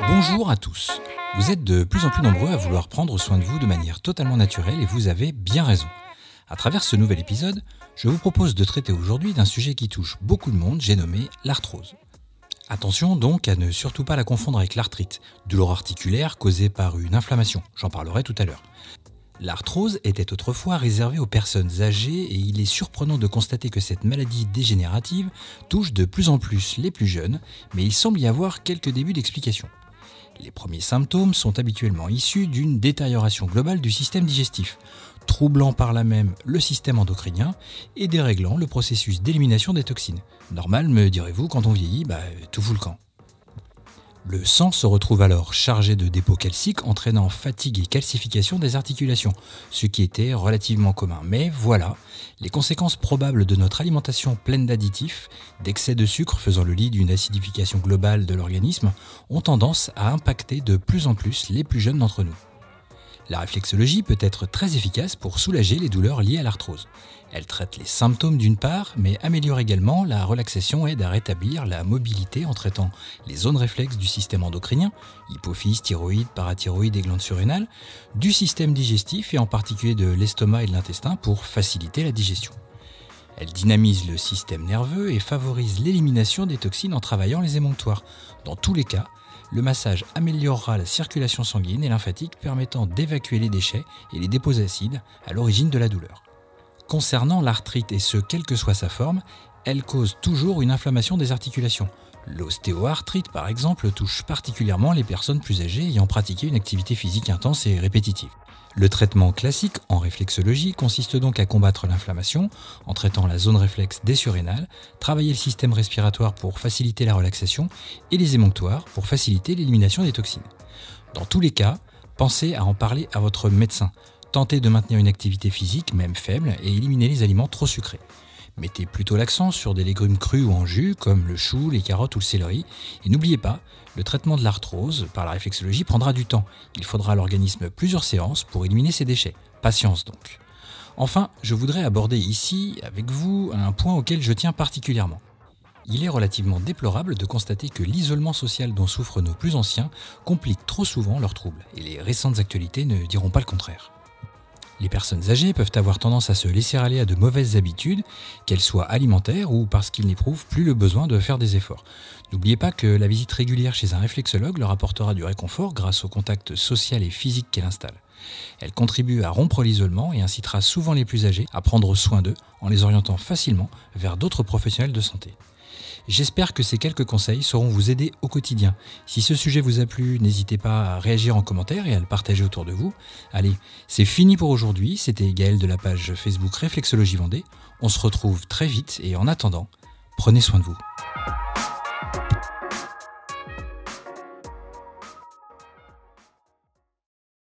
Bonjour à tous. Vous êtes de plus en plus nombreux à vouloir prendre soin de vous de manière totalement naturelle et vous avez bien raison. À travers ce nouvel épisode, je vous propose de traiter aujourd'hui d'un sujet qui touche beaucoup de monde, j'ai nommé l'arthrose. Attention donc à ne surtout pas la confondre avec l'arthrite, douleur articulaire causée par une inflammation, j'en parlerai tout à l'heure. L'arthrose était autrefois réservée aux personnes âgées et il est surprenant de constater que cette maladie dégénérative touche de plus en plus les plus jeunes, mais il semble y avoir quelques débuts d'explication. Les premiers symptômes sont habituellement issus d'une détérioration globale du système digestif, troublant par là même le système endocrinien et déréglant le processus d'élimination des toxines. Normal, me direz-vous, quand on vieillit, bah, tout fout le camp. Le sang se retrouve alors chargé de dépôts calciques entraînant fatigue et calcification des articulations, ce qui était relativement commun. Mais voilà, les conséquences probables de notre alimentation pleine d'additifs, d'excès de sucre faisant le lit d'une acidification globale de l'organisme, ont tendance à impacter de plus en plus les plus jeunes d'entre nous. La réflexologie peut être très efficace pour soulager les douleurs liées à l'arthrose. Elle traite les symptômes d'une part, mais améliore également la relaxation et aide à rétablir la mobilité en traitant les zones réflexes du système endocrinien, hypophyse, thyroïde, parathyroïde et glandes surrénales, du système digestif et en particulier de l'estomac et de l'intestin pour faciliter la digestion. Elle dynamise le système nerveux et favorise l'élimination des toxines en travaillant les émonctoires. Dans tous les cas, le massage améliorera la circulation sanguine et lymphatique permettant d'évacuer les déchets et les dépôts acides à l'origine de la douleur. Concernant l'arthrite, et ce quelle que soit sa forme, elle cause toujours une inflammation des articulations. L'ostéoarthrite, par exemple, touche particulièrement les personnes plus âgées ayant pratiqué une activité physique intense et répétitive. Le traitement classique en réflexologie consiste donc à combattre l'inflammation en traitant la zone réflexe des surrénales, travailler le système respiratoire pour faciliter la relaxation et les émonctoires pour faciliter l'élimination des toxines. Dans tous les cas, pensez à en parler à votre médecin. Tentez de maintenir une activité physique, même faible, et éliminez les aliments trop sucrés. Mettez plutôt l'accent sur des légumes crus ou en jus, comme le chou, les carottes ou le céleri. Et n'oubliez pas, le traitement de l'arthrose par la réflexologie prendra du temps. Il faudra à l'organisme plusieurs séances pour éliminer ces déchets. Patience donc. Enfin, je voudrais aborder ici, avec vous, un point auquel je tiens particulièrement. Il est relativement déplorable de constater que l'isolement social dont souffrent nos plus anciens complique trop souvent leurs troubles, et les récentes actualités ne diront pas le contraire. Les personnes âgées peuvent avoir tendance à se laisser aller à de mauvaises habitudes, qu'elles soient alimentaires ou parce qu'ils n'éprouvent plus le besoin de faire des efforts. N'oubliez pas que la visite régulière chez un réflexologue leur apportera du réconfort grâce au contact social et physique qu'elle installe. Elle contribue à rompre l'isolement et incitera souvent les plus âgés à prendre soin d'eux en les orientant facilement vers d'autres professionnels de santé. J'espère que ces quelques conseils sauront vous aider au quotidien. Si ce sujet vous a plu, n'hésitez pas à réagir en commentaire et à le partager autour de vous. Allez, c'est fini pour aujourd'hui. C'était Gaël de la page Facebook Réflexologie Vendée. On se retrouve très vite et en attendant, prenez soin de vous.